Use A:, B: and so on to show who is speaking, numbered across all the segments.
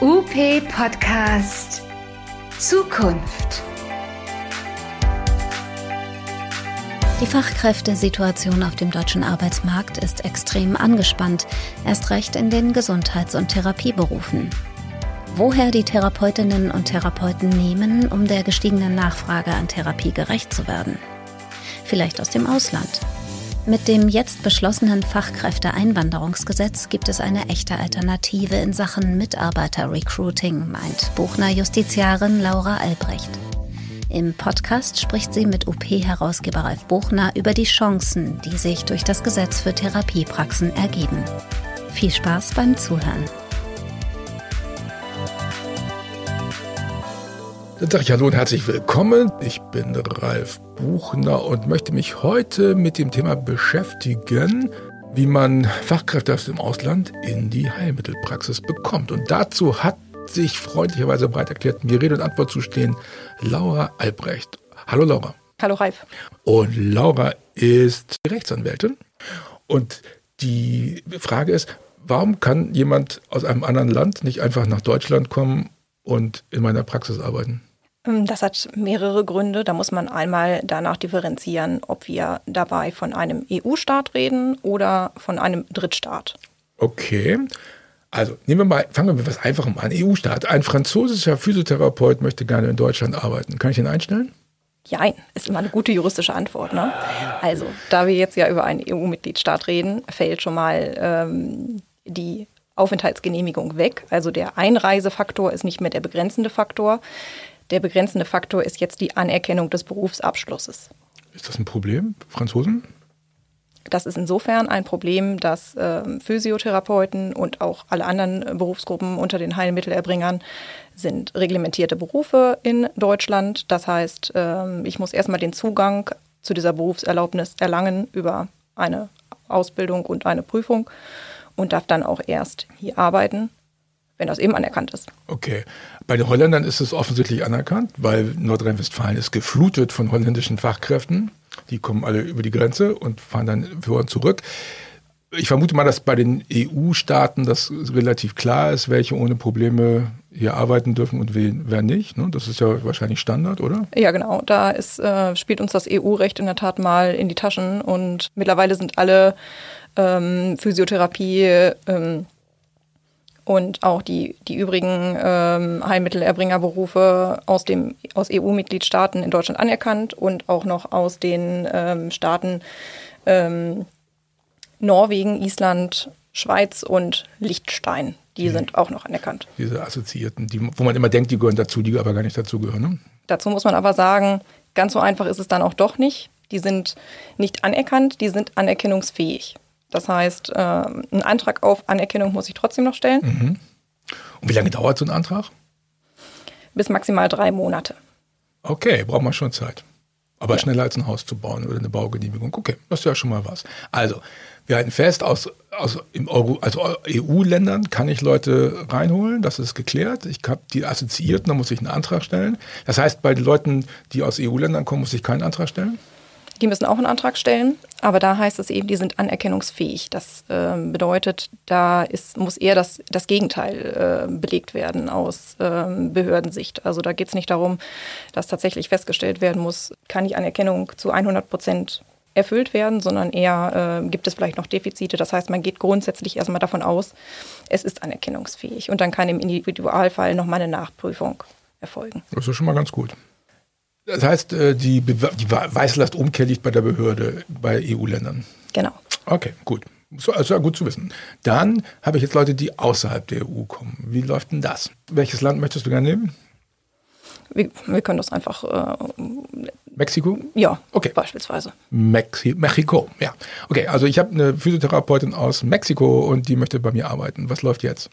A: UP Podcast Zukunft.
B: Die Fachkräftesituation auf dem deutschen Arbeitsmarkt ist extrem angespannt, erst recht in den Gesundheits- und Therapieberufen. Woher die Therapeutinnen und Therapeuten nehmen, um der gestiegenen Nachfrage an Therapie gerecht zu werden? Vielleicht aus dem Ausland. Mit dem jetzt beschlossenen Fachkräfteeinwanderungsgesetz gibt es eine echte Alternative in Sachen Mitarbeiterrecruiting, meint Buchner Justiziarin Laura Albrecht. Im Podcast spricht sie mit UP-Herausgeber Ralf Buchner über die Chancen, die sich durch das Gesetz für Therapiepraxen ergeben. Viel Spaß beim Zuhören.
C: Dann sage ich Hallo und herzlich willkommen. Ich bin Ralf Buchner und möchte mich heute mit dem Thema beschäftigen, wie man Fachkräfte aus dem Ausland in die Heilmittelpraxis bekommt. Und dazu hat sich freundlicherweise bereit erklärt, mir Rede und Antwort zu stehen, Laura Albrecht. Hallo Laura.
D: Hallo Ralf.
C: Und Laura ist Rechtsanwältin. Und die Frage ist, warum kann jemand aus einem anderen Land nicht einfach nach Deutschland kommen und in meiner Praxis arbeiten?
D: Ähm, das hat mehrere Gründe. Da muss man einmal danach differenzieren, ob wir dabei von einem EU-Staat reden oder von einem Drittstaat.
C: Okay. Also nehmen wir mal, fangen wir mit was Einfachem an. EU-Staat. Ein französischer Physiotherapeut möchte gerne in Deutschland arbeiten. Kann ich ihn einstellen?
D: Jein, ist immer eine gute juristische Antwort. Ne? Also, da wir jetzt ja über einen EU-Mitgliedstaat reden, fällt schon mal ähm, die Aufenthaltsgenehmigung weg. Also der Einreisefaktor ist nicht mehr der begrenzende Faktor. Der begrenzende Faktor ist jetzt die Anerkennung des Berufsabschlusses.
C: Ist das ein Problem, Franzosen?
D: Das ist insofern ein Problem, dass äh, Physiotherapeuten und auch alle anderen Berufsgruppen unter den Heilmittelerbringern sind reglementierte Berufe in Deutschland. Das heißt, äh, ich muss erstmal den Zugang zu dieser Berufserlaubnis erlangen über eine Ausbildung und eine Prüfung und darf dann auch erst hier arbeiten wenn das eben anerkannt ist.
C: Okay. Bei den Holländern ist es offensichtlich anerkannt, weil Nordrhein-Westfalen ist geflutet von holländischen Fachkräften. Die kommen alle über die Grenze und fahren dann für uns zurück. Ich vermute mal, dass bei den EU-Staaten das relativ klar ist, welche ohne Probleme hier arbeiten dürfen und wer nicht. Ne? Das ist ja wahrscheinlich Standard, oder?
D: Ja, genau. Da ist, äh, spielt uns das EU-Recht in der Tat mal in die Taschen und mittlerweile sind alle ähm, Physiotherapie ähm, und auch die, die übrigen ähm, Heilmittelerbringerberufe aus, dem, aus EU-Mitgliedstaaten in Deutschland anerkannt und auch noch aus den ähm, Staaten ähm, Norwegen, Island, Schweiz und Liechtenstein. Die mhm. sind auch noch anerkannt.
C: Diese Assoziierten, die, wo man immer denkt, die gehören dazu, die aber gar nicht dazugehören. Ne?
D: Dazu muss man aber sagen, ganz so einfach ist es dann auch doch nicht. Die sind nicht anerkannt, die sind anerkennungsfähig. Das heißt, äh, einen Antrag auf Anerkennung muss ich trotzdem noch stellen.
C: Mhm. Und wie lange dauert so ein Antrag?
D: Bis maximal drei Monate.
C: Okay, braucht man schon Zeit. Aber ja. schneller als ein Haus zu bauen oder eine Baugenehmigung. Okay, das ist ja schon mal was. Also, wir halten fest, aus, aus Euro, also EU-Ländern kann ich Leute reinholen, das ist geklärt. Ich habe die Assoziierten, da muss ich einen Antrag stellen. Das heißt, bei den Leuten, die aus EU-Ländern kommen, muss ich keinen Antrag stellen?
D: Die müssen auch einen Antrag stellen, aber da heißt es eben, die sind anerkennungsfähig. Das äh, bedeutet, da ist, muss eher das, das Gegenteil äh, belegt werden aus äh, Behördensicht. Also da geht es nicht darum, dass tatsächlich festgestellt werden muss, kann die Anerkennung zu 100 Prozent erfüllt werden, sondern eher äh, gibt es vielleicht noch Defizite. Das heißt, man geht grundsätzlich erstmal davon aus, es ist anerkennungsfähig und dann kann im Individualfall nochmal eine Nachprüfung erfolgen.
C: Das ist schon mal ganz gut. Das heißt, äh, die, Be die Weißlastumkehr liegt bei der Behörde bei EU-Ländern.
D: Genau.
C: Okay, gut. So, also ja, gut zu wissen. Dann habe ich jetzt Leute, die außerhalb der EU kommen. Wie läuft denn das? Welches Land möchtest du gerne nehmen?
D: Wir, wir können das einfach. Äh,
C: Mexiko?
D: Ja, okay. Beispielsweise.
C: Mexi Mexiko, ja. Okay, also ich habe eine Physiotherapeutin aus Mexiko und die möchte bei mir arbeiten. Was läuft jetzt?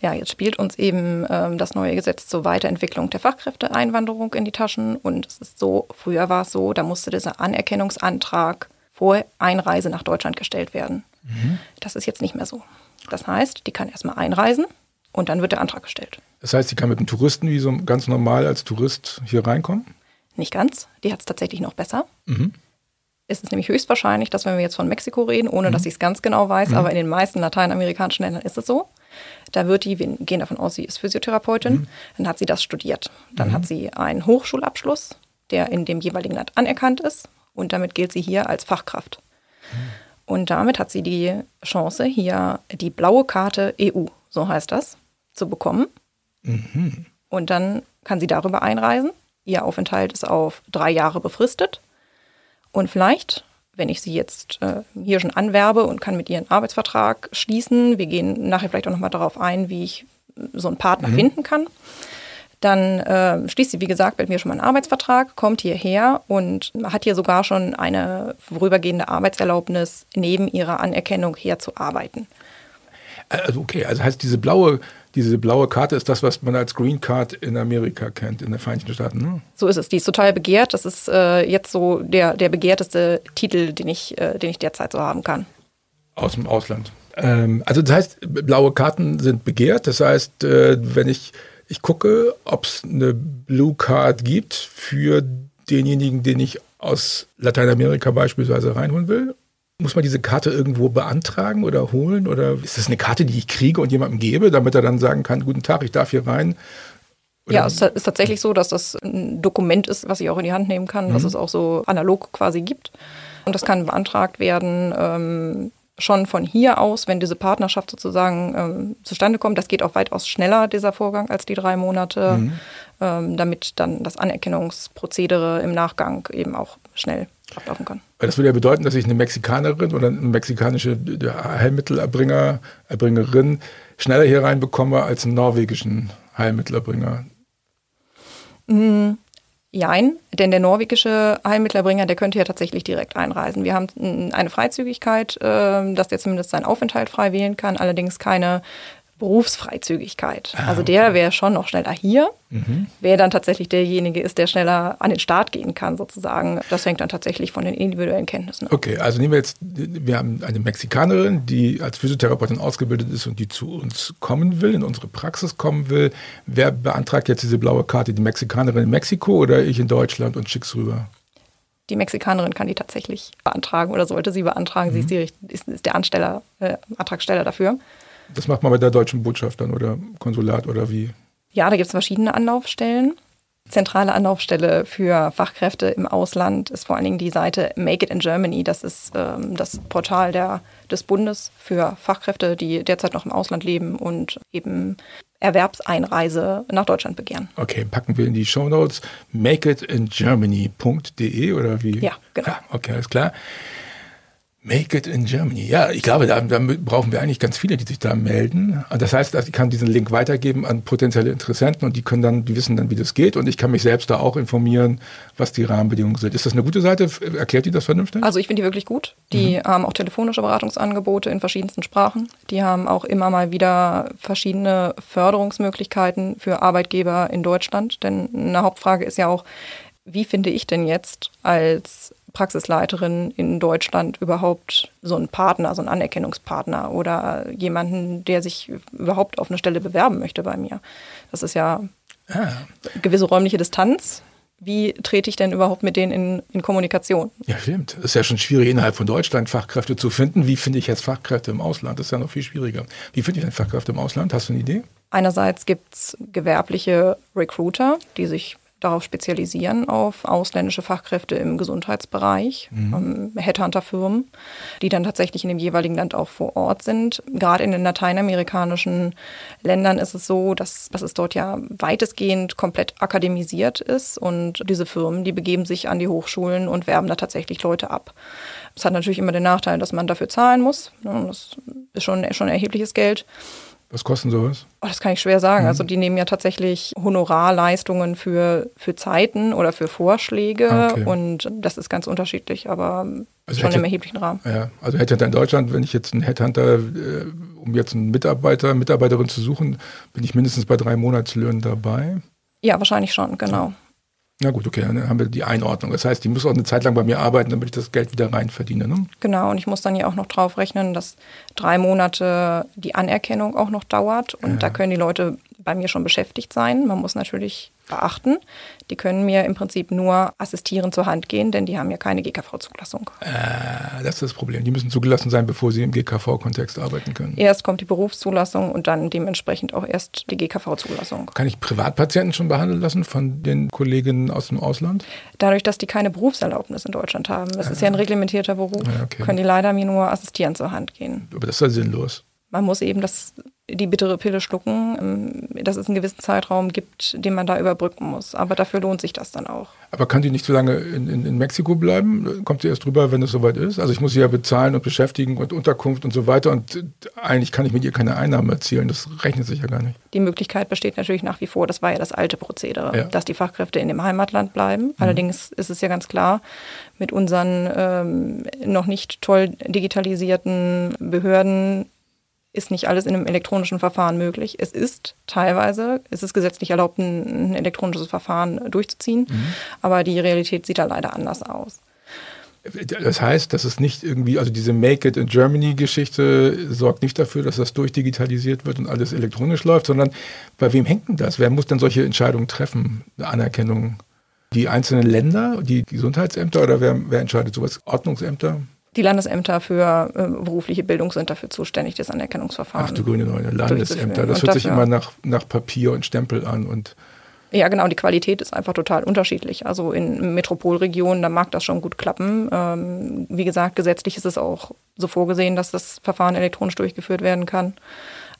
D: Ja, jetzt spielt uns eben ähm, das neue Gesetz zur Weiterentwicklung der Fachkräfteeinwanderung in die Taschen. Und es ist so, früher war es so, da musste dieser Anerkennungsantrag vor Einreise nach Deutschland gestellt werden. Mhm. Das ist jetzt nicht mehr so. Das heißt, die kann erstmal einreisen und dann wird der Antrag gestellt.
C: Das heißt, die kann mit einem Touristen wie so ganz normal als Tourist hier reinkommen?
D: Nicht ganz. Die hat es tatsächlich noch besser. Mhm. Es ist nämlich höchstwahrscheinlich, dass wenn wir jetzt von Mexiko reden, ohne mhm. dass ich es ganz genau weiß, mhm. aber in den meisten lateinamerikanischen Ländern ist es so, Da wird die, wir gehen davon aus, sie ist Physiotherapeutin, mhm. dann hat sie das studiert. Dann mhm. hat sie einen Hochschulabschluss, der in dem jeweiligen Land anerkannt ist und damit gilt sie hier als Fachkraft. Mhm. Und damit hat sie die Chance, hier die blaue Karte EU, so heißt das, zu bekommen. Mhm. Und dann kann sie darüber einreisen. Ihr Aufenthalt ist auf drei Jahre befristet. Und vielleicht wenn ich sie jetzt äh, hier schon anwerbe und kann mit ihr einen Arbeitsvertrag schließen, wir gehen nachher vielleicht auch nochmal darauf ein, wie ich so einen Partner mhm. finden kann, dann äh, schließt sie, wie gesagt, mit mir schon mal einen Arbeitsvertrag, kommt hierher und hat hier sogar schon eine vorübergehende Arbeitserlaubnis, neben ihrer Anerkennung her zu arbeiten.
C: Also okay, also heißt diese blaue diese blaue Karte ist das, was man als Green Card in Amerika kennt, in den Vereinigten Staaten. Ne?
D: So ist es. Die ist total begehrt. Das ist äh, jetzt so der, der begehrteste Titel, den ich, äh, den ich derzeit so haben kann.
C: Aus dem Ausland. Ähm, also das heißt, blaue Karten sind begehrt. Das heißt, äh, wenn ich, ich gucke, ob es eine Blue Card gibt für denjenigen, den ich aus Lateinamerika beispielsweise reinholen will muss man diese Karte irgendwo beantragen oder holen? Oder ist das eine Karte, die ich kriege und jemandem gebe, damit er dann sagen kann, guten Tag, ich darf hier rein?
D: Oder? Ja, es ist tatsächlich so, dass das ein Dokument ist, was ich auch in die Hand nehmen kann, mhm. was es auch so analog quasi gibt. Und das kann beantragt werden, ähm, schon von hier aus, wenn diese Partnerschaft sozusagen ähm, zustande kommt. Das geht auch weitaus schneller, dieser Vorgang, als die drei Monate, mhm. ähm, damit dann das Anerkennungsprozedere im Nachgang eben auch schnell ablaufen kann.
C: Das würde ja bedeuten, dass ich eine Mexikanerin oder eine mexikanische Heilmittelerbringer, Erbringerin schneller hier reinbekomme als einen norwegischen Heilmittelerbringer.
D: Mm, Jein, denn der norwegische Heilmittelerbringer, der könnte ja tatsächlich direkt einreisen. Wir haben eine Freizügigkeit, äh, dass der zumindest seinen Aufenthalt frei wählen kann, allerdings keine Berufsfreizügigkeit. Ah, also der wäre schon noch schneller hier, mhm. wer dann tatsächlich derjenige ist, der schneller an den Start gehen kann, sozusagen. Das hängt dann tatsächlich von den individuellen Kenntnissen
C: ab. Okay, also nehmen wir jetzt, wir haben eine Mexikanerin, die als Physiotherapeutin ausgebildet ist und die zu uns kommen will, in unsere Praxis kommen will. Wer beantragt jetzt diese blaue Karte? Die Mexikanerin in Mexiko oder ich in Deutschland und schick's rüber?
D: die Mexikanerin kann die tatsächlich beantragen oder sollte sie beantragen. Mhm. Sie ist, die, ist, ist der Ansteller, äh, Antragsteller dafür.
C: Das macht man bei der deutschen Botschaft dann oder Konsulat oder wie?
D: Ja, da gibt es verschiedene Anlaufstellen. Zentrale Anlaufstelle für Fachkräfte im Ausland ist vor allen Dingen die Seite Make It in Germany. Das ist ähm, das Portal der, des Bundes für Fachkräfte, die derzeit noch im Ausland leben und eben Erwerbseinreise nach Deutschland begehren.
C: Okay, packen wir in die Show Notes makeitingermany.de oder wie?
D: Ja, genau. Ja,
C: okay, alles klar. Make it in Germany. Ja, ich glaube, da, da, brauchen wir eigentlich ganz viele, die sich da melden. Das heißt, ich kann diesen Link weitergeben an potenzielle Interessenten und die können dann, die wissen dann, wie das geht. Und ich kann mich selbst da auch informieren, was die Rahmenbedingungen sind. Ist das eine gute Seite? Erklärt die das vernünftig?
D: Also ich finde die wirklich gut. Die mhm. haben auch telefonische Beratungsangebote in verschiedensten Sprachen. Die haben auch immer mal wieder verschiedene Förderungsmöglichkeiten für Arbeitgeber in Deutschland. Denn eine Hauptfrage ist ja auch, wie finde ich denn jetzt als Praxisleiterin in Deutschland überhaupt so einen Partner, so einen Anerkennungspartner oder jemanden, der sich überhaupt auf eine Stelle bewerben möchte bei mir. Das ist ja ah. gewisse räumliche Distanz. Wie trete ich denn überhaupt mit denen in, in Kommunikation?
C: Ja, stimmt. Es ist ja schon schwierig, innerhalb von Deutschland Fachkräfte zu finden. Wie finde ich jetzt Fachkräfte im Ausland? Das ist ja noch viel schwieriger. Wie finde ich denn Fachkräfte im Ausland? Hast du eine Idee?
D: Einerseits gibt es gewerbliche Recruiter, die sich darauf spezialisieren, auf ausländische Fachkräfte im Gesundheitsbereich, mhm. ähm, Headhunter-Firmen, die dann tatsächlich in dem jeweiligen Land auch vor Ort sind. Gerade in den lateinamerikanischen Ländern ist es so, dass, dass es dort ja weitestgehend komplett akademisiert ist und diese Firmen, die begeben sich an die Hochschulen und werben da tatsächlich Leute ab. Es hat natürlich immer den Nachteil, dass man dafür zahlen muss. Das ist schon, schon erhebliches Geld.
C: Was kosten sowas?
D: Oh, das kann ich schwer sagen. Mhm. Also die nehmen ja tatsächlich Honorarleistungen für, für Zeiten oder für Vorschläge ah, okay. und das ist ganz unterschiedlich, aber also schon hätte, im erheblichen Rahmen.
C: Ja, also Headhunter in Deutschland, wenn ich jetzt einen Headhunter, äh, um jetzt einen Mitarbeiter, Mitarbeiterin zu suchen, bin ich mindestens bei drei Monatslöhnen dabei.
D: Ja, wahrscheinlich schon, genau. Ja.
C: Na gut, okay, dann haben wir die Einordnung. Das heißt, die muss auch eine Zeit lang bei mir arbeiten, damit ich das Geld wieder rein verdiene. Ne?
D: Genau, und ich muss dann ja auch noch drauf rechnen, dass drei Monate die Anerkennung auch noch dauert. Und ja. da können die Leute bei mir schon beschäftigt sein. Man muss natürlich beachten, die können mir im Prinzip nur assistierend zur Hand gehen, denn die haben ja keine GKV-Zulassung.
C: Äh, das ist das Problem. Die müssen zugelassen sein, bevor sie im GKV-Kontext arbeiten können.
D: Erst kommt die Berufszulassung und dann dementsprechend auch erst die GKV-Zulassung.
C: Kann ich Privatpatienten schon behandeln lassen von den Kolleginnen aus dem Ausland?
D: Dadurch, dass die keine Berufserlaubnis in Deutschland haben, das ist ja ein reglementierter Beruf, ja, okay. können die leider mir nur assistierend zur Hand gehen.
C: Aber das ist ja sinnlos
D: man muss eben das, die bittere Pille schlucken, ähm, dass es einen gewissen Zeitraum gibt, den man da überbrücken muss. Aber dafür lohnt sich das dann auch.
C: Aber kann die nicht so lange in, in, in Mexiko bleiben? Kommt sie erst drüber, wenn es soweit ist? Also ich muss sie ja bezahlen und beschäftigen und Unterkunft und so weiter. Und eigentlich kann ich mit ihr keine Einnahmen erzielen. Das rechnet sich ja gar nicht.
D: Die Möglichkeit besteht natürlich nach wie vor. Das war ja das alte Prozedere, ja. dass die Fachkräfte in dem Heimatland bleiben. Mhm. Allerdings ist es ja ganz klar, mit unseren ähm, noch nicht toll digitalisierten Behörden ist nicht alles in einem elektronischen Verfahren möglich. Es ist teilweise, es ist gesetzlich erlaubt, ein, elektronisches Verfahren durchzuziehen, mhm. aber die Realität sieht da leider anders aus.
C: Das heißt, dass es nicht irgendwie, also diese Make It in Germany-Geschichte sorgt nicht dafür, dass das durchdigitalisiert wird und alles elektronisch läuft, sondern bei wem hängt denn das? Wer muss denn solche Entscheidungen treffen? Eine Anerkennung? Die einzelnen Länder, die Gesundheitsämter oder wer, wer entscheidet sowas? Ordnungsämter?
D: Die Landesämter für äh, berufliche Bildung sind dafür zuständig, das Anerkennungsverfahren.
C: Ach du grüne Neune, Landesämter. Das hört sich immer nach, nach Papier und Stempel an und
D: ja, genau. Die Qualität ist einfach total unterschiedlich. Also in Metropolregionen, da mag das schon gut klappen. Ähm, wie gesagt, gesetzlich ist es auch so vorgesehen, dass das Verfahren elektronisch durchgeführt werden kann.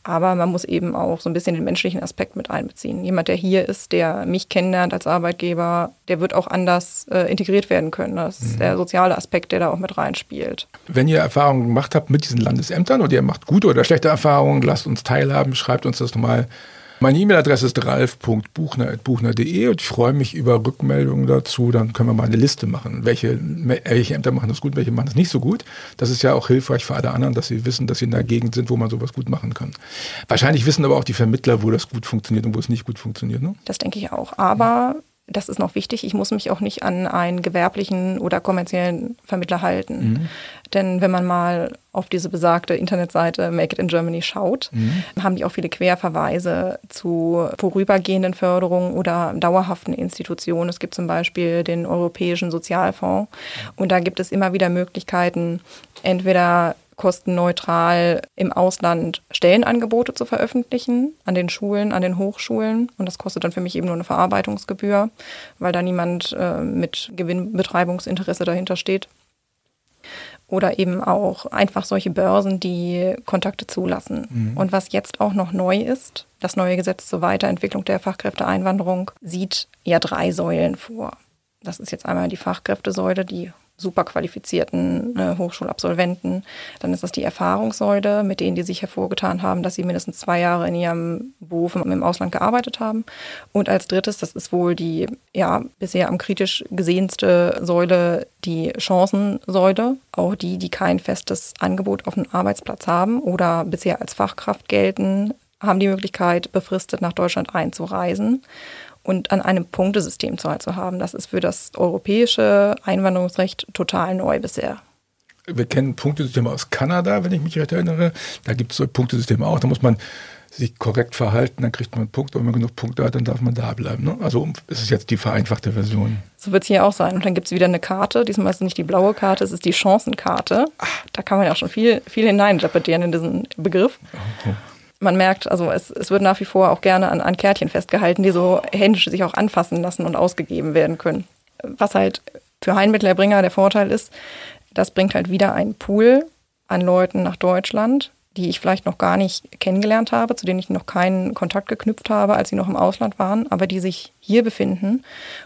D: Aber man muss eben auch so ein bisschen den menschlichen Aspekt mit einbeziehen. Jemand, der hier ist, der mich kennenlernt als Arbeitgeber, der wird auch anders äh, integriert werden können. Das ist mhm. der soziale Aspekt, der da auch mit reinspielt.
C: Wenn ihr Erfahrungen gemacht habt mit diesen Landesämtern oder ihr macht gute oder schlechte Erfahrungen, lasst uns teilhaben, schreibt uns das nochmal meine E-Mail-Adresse ist ralf.buchner.buchner.de und ich freue mich über Rückmeldungen dazu. Dann können wir mal eine Liste machen. Welche, welche Ämter machen das gut, welche machen das nicht so gut. Das ist ja auch hilfreich für alle anderen, dass sie wissen, dass sie in der Gegend sind, wo man sowas gut machen kann. Wahrscheinlich wissen aber auch die Vermittler, wo das gut funktioniert und wo es nicht gut funktioniert. Ne?
D: Das denke ich auch. Aber das ist noch wichtig, ich muss mich auch nicht an einen gewerblichen oder kommerziellen Vermittler halten. Mhm. Denn wenn man mal auf diese besagte Internetseite Make It in Germany schaut, mhm. haben die auch viele Querverweise zu vorübergehenden Förderungen oder dauerhaften Institutionen. Es gibt zum Beispiel den Europäischen Sozialfonds und da gibt es immer wieder Möglichkeiten, entweder kostenneutral im Ausland Stellenangebote zu veröffentlichen an den Schulen, an den Hochschulen. Und das kostet dann für mich eben nur eine Verarbeitungsgebühr, weil da niemand äh, mit Gewinnbetreibungsinteresse dahinter steht. Oder eben auch einfach solche Börsen, die Kontakte zulassen. Mhm. Und was jetzt auch noch neu ist, das neue Gesetz zur Weiterentwicklung der Fachkräfteeinwanderung sieht ja drei Säulen vor. Das ist jetzt einmal die Fachkräftesäule, die super qualifizierten äh, Hochschulabsolventen. Dann ist das die Erfahrungssäule, mit denen die sich hervorgetan haben, dass sie mindestens zwei Jahre in ihrem Beruf im Ausland gearbeitet haben. Und als drittes, das ist wohl die ja bisher am kritisch gesehenste Säule, die Chancensäule. Auch die, die kein festes Angebot auf einem Arbeitsplatz haben oder bisher als Fachkraft gelten, haben die Möglichkeit, befristet nach Deutschland einzureisen und an einem Punktesystem zu haben. Das ist für das europäische Einwanderungsrecht total neu bisher.
C: Wir kennen Punktesysteme aus Kanada, wenn ich mich recht erinnere. Da gibt es so Punktesysteme auch. Da muss man sich korrekt verhalten, dann kriegt man einen Punkt. Und wenn man genug Punkte hat, dann darf man da bleiben. Ne? Also es ist jetzt die vereinfachte Version.
D: So wird es hier auch sein. Und dann gibt es wieder eine Karte. Diesmal ist es nicht die blaue Karte, es ist die Chancenkarte. Ach. Da kann man ja auch schon viel, viel hineininterpretieren in diesen Begriff. Oh, oh man merkt, also es, es wird nach wie vor auch gerne an, an Kärtchen festgehalten, die so händisch sich auch anfassen lassen und ausgegeben werden können. Was halt für Heilmittelerbringer der Vorteil ist, das bringt halt wieder einen Pool an Leuten nach Deutschland, die ich vielleicht noch gar nicht kennengelernt habe, zu denen ich noch keinen Kontakt geknüpft habe, als sie noch im Ausland waren, aber die sich hier befinden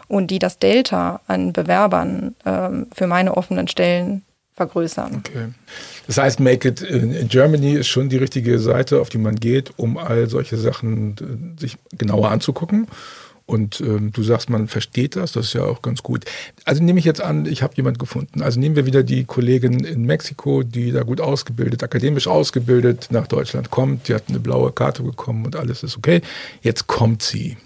D: und die das Delta an Bewerbern ähm, für meine offenen Stellen vergrößern. Okay.
C: Das heißt, Make It in Germany ist schon die richtige Seite, auf die man geht, um all solche Sachen äh, sich genauer anzugucken. Und ähm, du sagst, man versteht das, das ist ja auch ganz gut. Also nehme ich jetzt an, ich habe jemand gefunden. Also nehmen wir wieder die Kollegin in Mexiko, die da gut ausgebildet, akademisch ausgebildet nach Deutschland kommt. Die hat eine blaue Karte bekommen und alles ist okay. Jetzt kommt sie.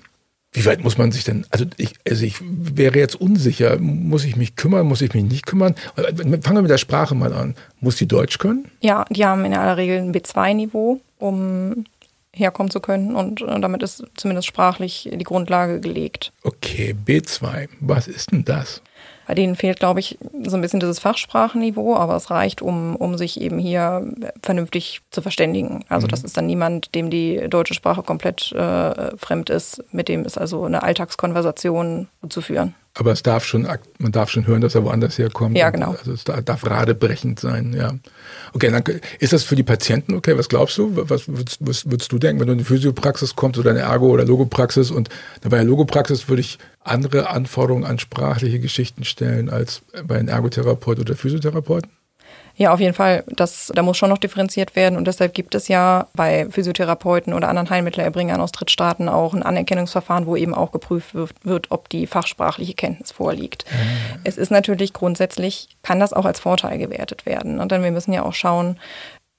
C: Wie weit muss man sich denn, also ich, also ich wäre jetzt unsicher, muss ich mich kümmern, muss ich mich nicht kümmern? Fangen wir mit der Sprache mal an. Muss die Deutsch können?
D: Ja, die haben in aller Regel ein B2-Niveau, um herkommen zu können. Und damit ist zumindest sprachlich die Grundlage gelegt.
C: Okay, B2. Was ist denn das?
D: Bei denen fehlt, glaube ich, so ein bisschen dieses Fachsprachenniveau, aber es reicht, um, um sich eben hier vernünftig zu verständigen. Also mhm. das ist dann niemand, dem die deutsche Sprache komplett äh, fremd ist, mit dem ist also eine Alltagskonversation zu führen.
C: Aber es darf schon, man darf schon hören, dass er woanders herkommt.
D: Ja, genau.
C: Also es darf radebrechend sein, ja. Okay, dann ist das für die Patienten okay? Was glaubst du? Was würdest, würdest du denken, wenn du in die Physiopraxis kommst oder eine Ergo- oder Logopraxis und bei der Logopraxis würde ich andere Anforderungen an sprachliche Geschichten stellen als bei einem Ergotherapeut oder Physiotherapeuten?
D: Ja, auf jeden Fall. Das, da muss schon noch differenziert werden. Und deshalb gibt es ja bei Physiotherapeuten oder anderen Heilmittelerbringern aus Drittstaaten auch ein Anerkennungsverfahren, wo eben auch geprüft wird, wird ob die fachsprachliche Kenntnis vorliegt. Mhm. Es ist natürlich grundsätzlich, kann das auch als Vorteil gewertet werden. Und dann wir müssen ja auch schauen,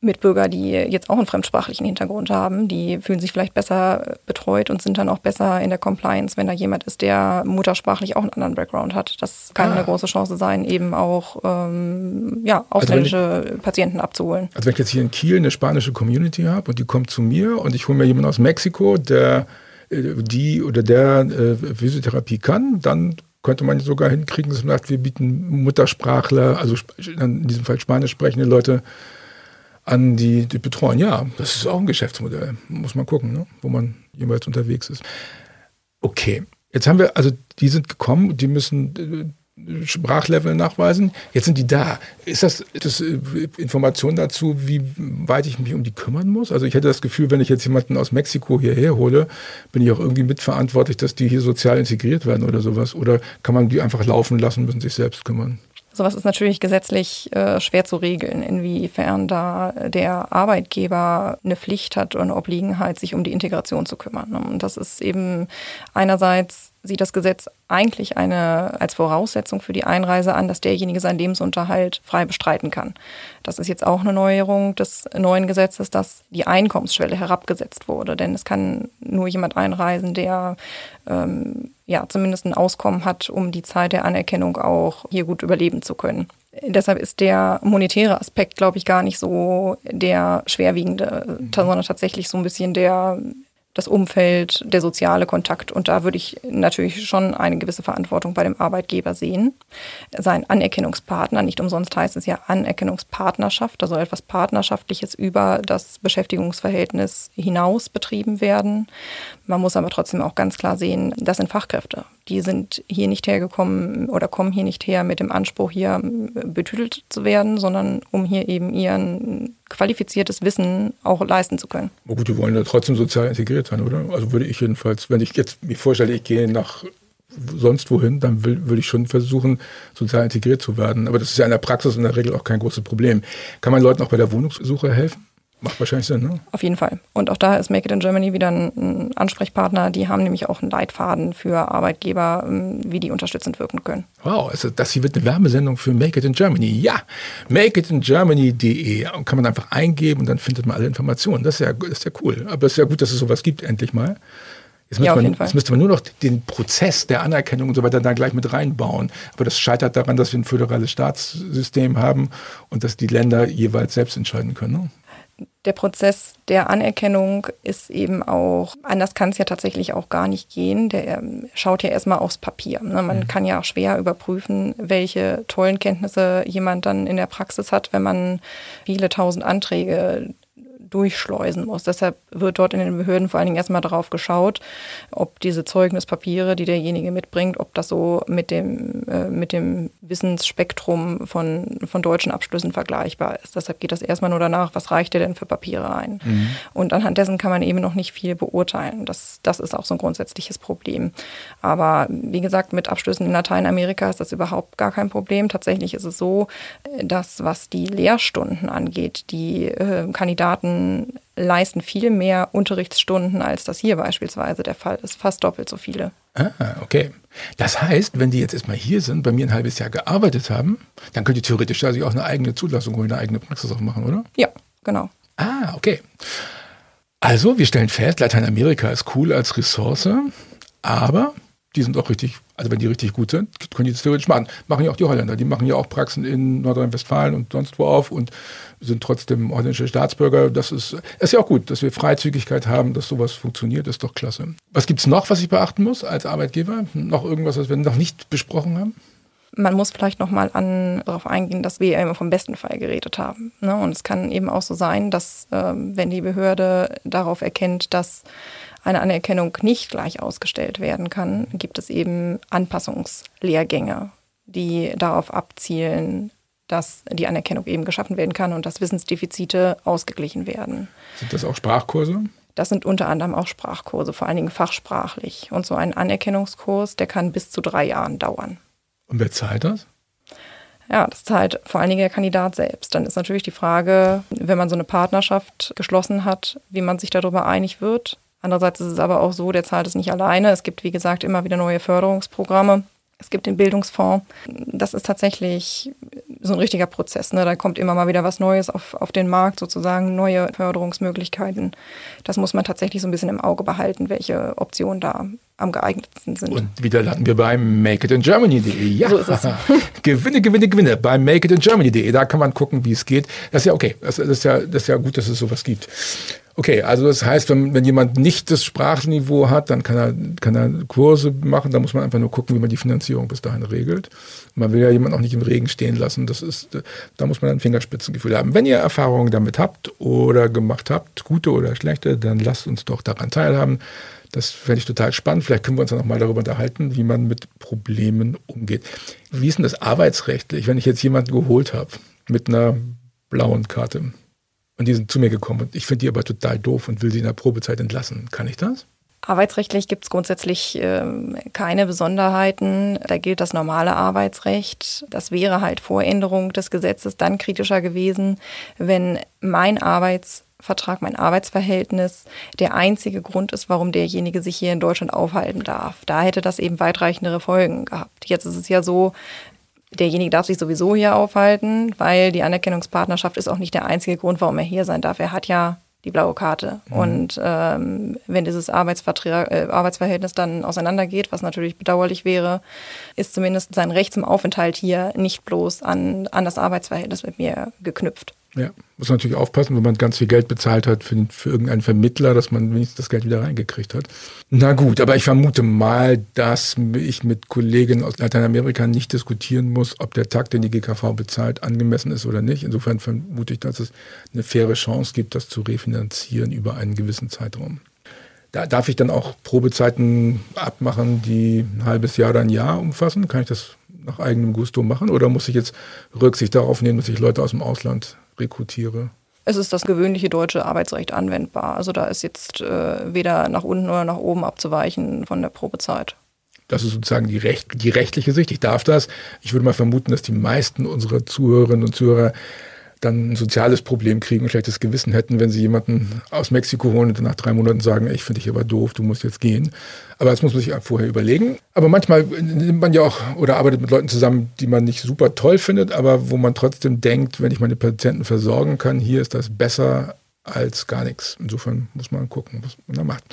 D: Mitbürger, die jetzt auch einen fremdsprachlichen Hintergrund haben, die fühlen sich vielleicht besser betreut und sind dann auch besser in der Compliance, wenn da jemand ist, der muttersprachlich auch einen anderen Background hat. Das kann ah. eine große Chance sein, eben auch ähm, ja, also ausländische also ich, Patienten abzuholen.
C: Also wenn ich jetzt hier in Kiel eine spanische Community habe und die kommt zu mir und ich hole mir jemanden aus Mexiko, der äh, die oder der äh, Physiotherapie kann, dann könnte man sogar hinkriegen, dass man sagt, wir bieten Muttersprachler, also in diesem Fall spanisch sprechende Leute, an die, die betreuen. Ja, das ist auch ein Geschäftsmodell. Muss man gucken, ne? wo man jeweils unterwegs ist. Okay, jetzt haben wir, also die sind gekommen, die müssen äh, Sprachlevel nachweisen. Jetzt sind die da. Ist das, das äh, Information dazu, wie weit ich mich um die kümmern muss? Also ich hätte das Gefühl, wenn ich jetzt jemanden aus Mexiko hierher hole, bin ich auch irgendwie mitverantwortlich, dass die hier sozial integriert werden oder sowas. Oder kann man die einfach laufen lassen, müssen sich selbst kümmern?
D: Sowas ist natürlich gesetzlich äh, schwer zu regeln, inwiefern da der Arbeitgeber eine Pflicht hat und eine Obliegenheit, sich um die Integration zu kümmern. Und das ist eben einerseits sieht das Gesetz eigentlich eine, als Voraussetzung für die Einreise an, dass derjenige seinen Lebensunterhalt frei bestreiten kann. Das ist jetzt auch eine Neuerung des neuen Gesetzes, dass die Einkommensschwelle herabgesetzt wurde. Denn es kann nur jemand einreisen, der ähm, ja zumindest ein Auskommen hat, um die Zeit der Anerkennung auch hier gut überleben zu können. Deshalb ist der monetäre Aspekt, glaube ich, gar nicht so der schwerwiegende, mhm. sondern tatsächlich so ein bisschen der das Umfeld, der soziale Kontakt. Und da würde ich natürlich schon eine gewisse Verantwortung bei dem Arbeitgeber sehen. Sein Anerkennungspartner, nicht umsonst heißt es ja Anerkennungspartnerschaft, also etwas Partnerschaftliches über das Beschäftigungsverhältnis hinaus betrieben werden. Man muss aber trotzdem auch ganz klar sehen, das sind Fachkräfte. Die sind hier nicht hergekommen oder kommen hier nicht her mit dem Anspruch, hier betütelt zu werden, sondern um hier eben ihren qualifiziertes Wissen auch leisten zu können.
C: Oh gut, die wollen ja trotzdem sozial integriert sein, oder? Also würde ich jedenfalls, wenn ich jetzt mir vorstelle, ich gehe nach sonst wohin, dann will, würde ich schon versuchen, sozial integriert zu werden. Aber das ist ja in der Praxis in der Regel auch kein großes Problem. Kann man Leuten auch bei der Wohnungssuche helfen? Macht wahrscheinlich Sinn, ne?
D: Auf jeden Fall. Und auch da ist Make It in Germany wieder ein, Ansprechpartner. Die haben nämlich auch einen Leitfaden für Arbeitgeber, ähm, wie die unterstützend wirken können.
C: Wow, also das hier wird eine Wärmesendung für Make It in Germany. Ja, makeitingermany.de kann man einfach eingeben und dann findet man alle Informationen. Das ist ja, ist ja cool. Aber es ist ja gut, dass es sowas gibt, endlich mal. Jetzt müsste, ja, man, jetzt müsste man nur noch den Prozess der Anerkennung und so weiter da gleich mit reinbauen. Aber das scheitert daran, dass wir ein föderales Staatssystem haben und dass die Länder jeweils selbst entscheiden können. Ne?
D: Der Prozess der Anerkennung ist eben auch, anders kann es ja tatsächlich auch gar nicht gehen. Der ähm, schaut ja erstmal aufs Papier. Ne? Man mhm. kann ja auch schwer überprüfen, welche tollen Kenntnisse jemand dann in der Praxis hat, wenn man viele tausend Anträge durchschleusen muss. Deshalb wird dort in den Behörden vor allen Dingen erstmal darauf geschaut, ob diese Zeugnispapiere, die derjenige mitbringt, ob das so mit dem, äh, mit dem Wissensspektrum von, von deutschen Abschlüssen vergleichbar ist. Deshalb geht das erstmal nur danach, was reicht dir denn für Papiere ein? Mhm. Und anhand dessen kann man eben noch nicht viel beurteilen. Das, das ist auch so ein grundsätzliches Problem. Aber wie gesagt, mit Abschlüssen in Lateinamerika ist das überhaupt gar kein Problem. Tatsächlich ist es so, dass was die Lehrstunden angeht, die äh, Kandidaten leisten viel mehr Unterrichtsstunden, als das hier beispielsweise der Fall ist. Fast doppelt so viele.
C: Ah, okay. Das heißt, wenn die jetzt erstmal hier sind, bei mir ein halbes Jahr gearbeitet haben, dann könnt ihr theoretisch also auch eine eigene Zulassung holen, eine eigene Praxis aufmachen, oder?
D: Ja, genau.
C: Ah, okay. Also, wir stellen fest, Lateinamerika ist cool als Ressource, aber die sind auch richtig, also wenn die richtig gut sind, können die das theoretisch machen. Machen ja auch die Holländer. Die machen ja auch Praxen in Nordrhein-Westfalen und sonst wo auf und sind trotzdem holländische Staatsbürger. Das ist, ist ja auch gut, dass wir Freizügigkeit haben, dass sowas funktioniert, ist doch klasse. Was gibt es noch, was ich beachten muss als Arbeitgeber? Noch irgendwas, was wir noch nicht besprochen haben?
D: Man muss vielleicht nochmal darauf eingehen, dass wir immer vom besten Fall geredet haben. Ne? Und es kann eben auch so sein, dass ähm, wenn die Behörde darauf erkennt, dass eine Anerkennung nicht gleich ausgestellt werden kann, gibt es eben Anpassungslehrgänge, die darauf abzielen, dass die Anerkennung eben geschaffen werden kann und dass Wissensdefizite ausgeglichen werden.
C: Sind das auch Sprachkurse?
D: Das sind unter anderem auch Sprachkurse, vor allen Dingen fachsprachlich. Und so ein Anerkennungskurs, der kann bis zu drei Jahren dauern.
C: Und wer zahlt das?
D: Ja, das zahlt vor allen Dingen der Kandidat selbst. Dann ist natürlich die Frage, wenn man so eine Partnerschaft geschlossen hat, wie man sich darüber einig wird. Andererseits ist es aber auch so, der zahlt es nicht alleine. Es gibt, wie gesagt, immer wieder neue Förderungsprogramme. Es gibt den Bildungsfonds. Das ist tatsächlich so ein richtiger Prozess. Ne? Da kommt immer mal wieder was Neues auf, auf den Markt, sozusagen neue Förderungsmöglichkeiten. Das muss man tatsächlich so ein bisschen im Auge behalten, welche Optionen da am geeignetsten sind.
C: Und wieder landen wir bei makeitingermany.de.
D: Ja, so ist es.
C: gewinne, gewinne, gewinne bei makeitingermany.de. Da kann man gucken, wie es geht. Das ist ja okay. Das, das, ist ja, das ist ja gut, dass es sowas gibt. Okay, also das heißt, wenn, wenn jemand nicht das Sprachniveau hat, dann kann er, kann er Kurse machen. Da muss man einfach nur gucken, wie man die Finanzierung bis dahin regelt. Man will ja jemanden auch nicht im Regen stehen lassen. Das ist, da muss man ein Fingerspitzengefühl haben. Wenn ihr Erfahrungen damit habt oder gemacht habt, gute oder schlechte, dann lasst uns doch daran teilhaben. Das fände ich total spannend. Vielleicht können wir uns dann nochmal darüber unterhalten, wie man mit Problemen umgeht. Wie ist denn das arbeitsrechtlich, wenn ich jetzt jemanden geholt habe mit einer blauen Karte? Und die sind zu mir gekommen und ich finde die aber total doof und will sie in der Probezeit entlassen. Kann ich das?
D: Arbeitsrechtlich gibt es grundsätzlich ähm, keine Besonderheiten. Da gilt das normale Arbeitsrecht. Das wäre halt vor Änderung des Gesetzes dann kritischer gewesen, wenn mein Arbeitsvertrag, mein Arbeitsverhältnis der einzige Grund ist, warum derjenige sich hier in Deutschland aufhalten darf. Da hätte das eben weitreichendere Folgen gehabt. Jetzt ist es ja so, derjenige darf sich sowieso hier aufhalten, weil die Anerkennungspartnerschaft ist auch nicht der einzige Grund, warum er hier sein darf. Er hat ja die blaue Karte. Mhm. Und ähm, wenn dieses Arbeitsvertrag, äh, Arbeitsverhältnis dann auseinandergeht, was natürlich bedauerlich wäre, ist zumindest sein Recht zum Aufenthalt hier nicht bloß an, an das Arbeitsverhältnis mit mir geknüpft.
C: Ja, muss natürlich aufpassen, wenn man ganz viel Geld bezahlt hat für, für irgendeinen Vermittler, dass man wenigstens das Geld wieder reingekriegt hat. Na gut, aber ich vermute mal, dass ich mit Kollegen aus Lateinamerika nicht diskutieren muss, ob der Tag, den die GKV bezahlt, angemessen ist oder nicht. Insofern vermute ich, dass es eine faire Chance gibt, das zu refinanzieren über einen gewissen Zeitraum. Da darf ich dann auch Probezeiten abmachen, die ein halbes Jahr oder ein Jahr umfassen? Kann ich das nach eigenem Gusto machen? Oder muss ich jetzt Rücksicht darauf nehmen, dass ich Leute aus dem Ausland rekrutiere?
D: Es ist das gewöhnliche deutsche Arbeitsrecht anwendbar. Also da ist jetzt äh, weder nach unten oder nach oben abzuweichen von der Probezeit.
C: Das ist sozusagen die, Recht, die rechtliche Sicht. Ich darf das. Ich würde mal vermuten, dass die meisten unserer Zuhörerinnen und Zuhörer dann ein soziales Problem kriegen und schlechtes Gewissen hätten, wenn sie jemanden aus Mexiko holen und dann nach drei Monaten sagen, ich finde dich aber doof, du musst jetzt gehen. Aber das muss man sich vorher überlegen. Aber manchmal nimmt man ja auch oder arbeitet mit Leuten zusammen, die man nicht super toll findet, aber wo man trotzdem denkt, wenn ich meine Patienten versorgen kann, hier ist das besser als gar nichts. Insofern muss man gucken, was man da macht.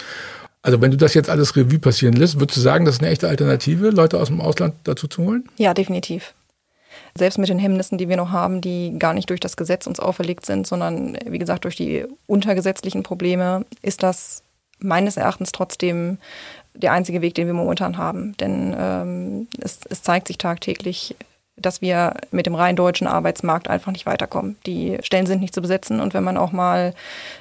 C: Also wenn du das jetzt alles Revue passieren lässt, würdest du sagen, das ist eine echte Alternative, Leute aus dem Ausland dazu zu holen?
D: Ja, definitiv selbst mit den Hemmnissen, die wir noch haben, die gar nicht durch das Gesetz uns auferlegt sind, sondern wie gesagt durch die untergesetzlichen Probleme, ist das meines Erachtens trotzdem der einzige Weg, den wir momentan haben. Denn ähm, es, es zeigt sich tagtäglich, dass wir mit dem rein deutschen Arbeitsmarkt einfach nicht weiterkommen. Die Stellen sind nicht zu besetzen und wenn man auch mal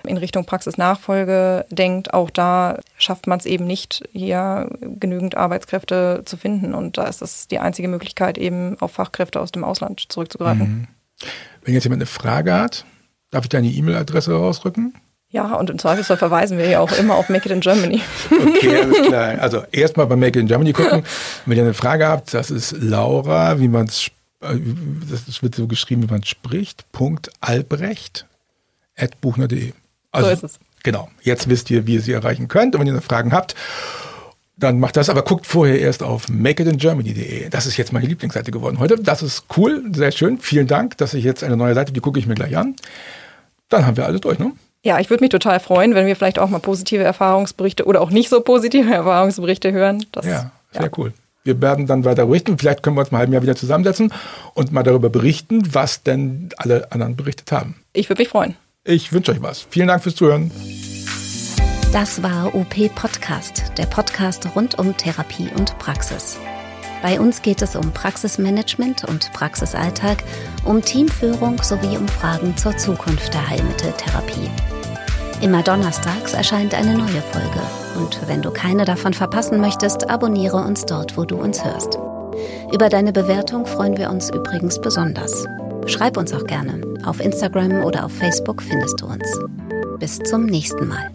D: in Richtung Praxisnachfolge denkt, auch da schafft man es eben nicht, hier genügend Arbeitskräfte zu finden. Und da ist es die einzige Möglichkeit, eben auf Fachkräfte aus dem Ausland zurückzugreifen. Mhm.
C: Wenn jetzt jemand eine Frage hat, darf ich deine E-Mail-Adresse rausrücken?
D: Ja, und im Zweifelsfall verweisen wir ja auch immer auf Make It in Germany.
C: Okay, alles klar. Also erstmal bei Make It in Germany gucken. Wenn ihr eine Frage habt, das ist Laura, wie man es, äh, das wird so geschrieben, wie man spricht, Punkt Albrecht at buchner.de.
D: Also, so ist es.
C: Genau. Jetzt wisst ihr, wie ihr sie erreichen könnt. Und wenn ihr noch Fragen habt, dann macht das, aber guckt vorher erst auf makeitingermany.de. Das ist jetzt meine Lieblingsseite geworden heute. Das ist cool, sehr schön. Vielen Dank, dass ich jetzt eine neue Seite, die gucke ich mir gleich an. Dann haben wir alles durch, ne?
D: Ja, ich würde mich total freuen, wenn wir vielleicht auch mal positive Erfahrungsberichte oder auch nicht so positive Erfahrungsberichte hören. Das ja,
C: Sehr ja. cool. Wir werden dann weiter berichten. Vielleicht können wir uns mal halben Jahr wieder zusammensetzen und mal darüber berichten, was denn alle anderen berichtet haben.
D: Ich würde mich freuen.
C: Ich wünsche euch was. Vielen Dank fürs Zuhören.
B: Das war OP Podcast, der Podcast rund um Therapie und Praxis. Bei uns geht es um Praxismanagement und Praxisalltag, um Teamführung sowie um Fragen zur Zukunft der Heilmitteltherapie. Immer donnerstags erscheint eine neue Folge. Und wenn du keine davon verpassen möchtest, abonniere uns dort, wo du uns hörst. Über deine Bewertung freuen wir uns übrigens besonders. Schreib uns auch gerne. Auf Instagram oder auf Facebook findest du uns. Bis zum nächsten Mal.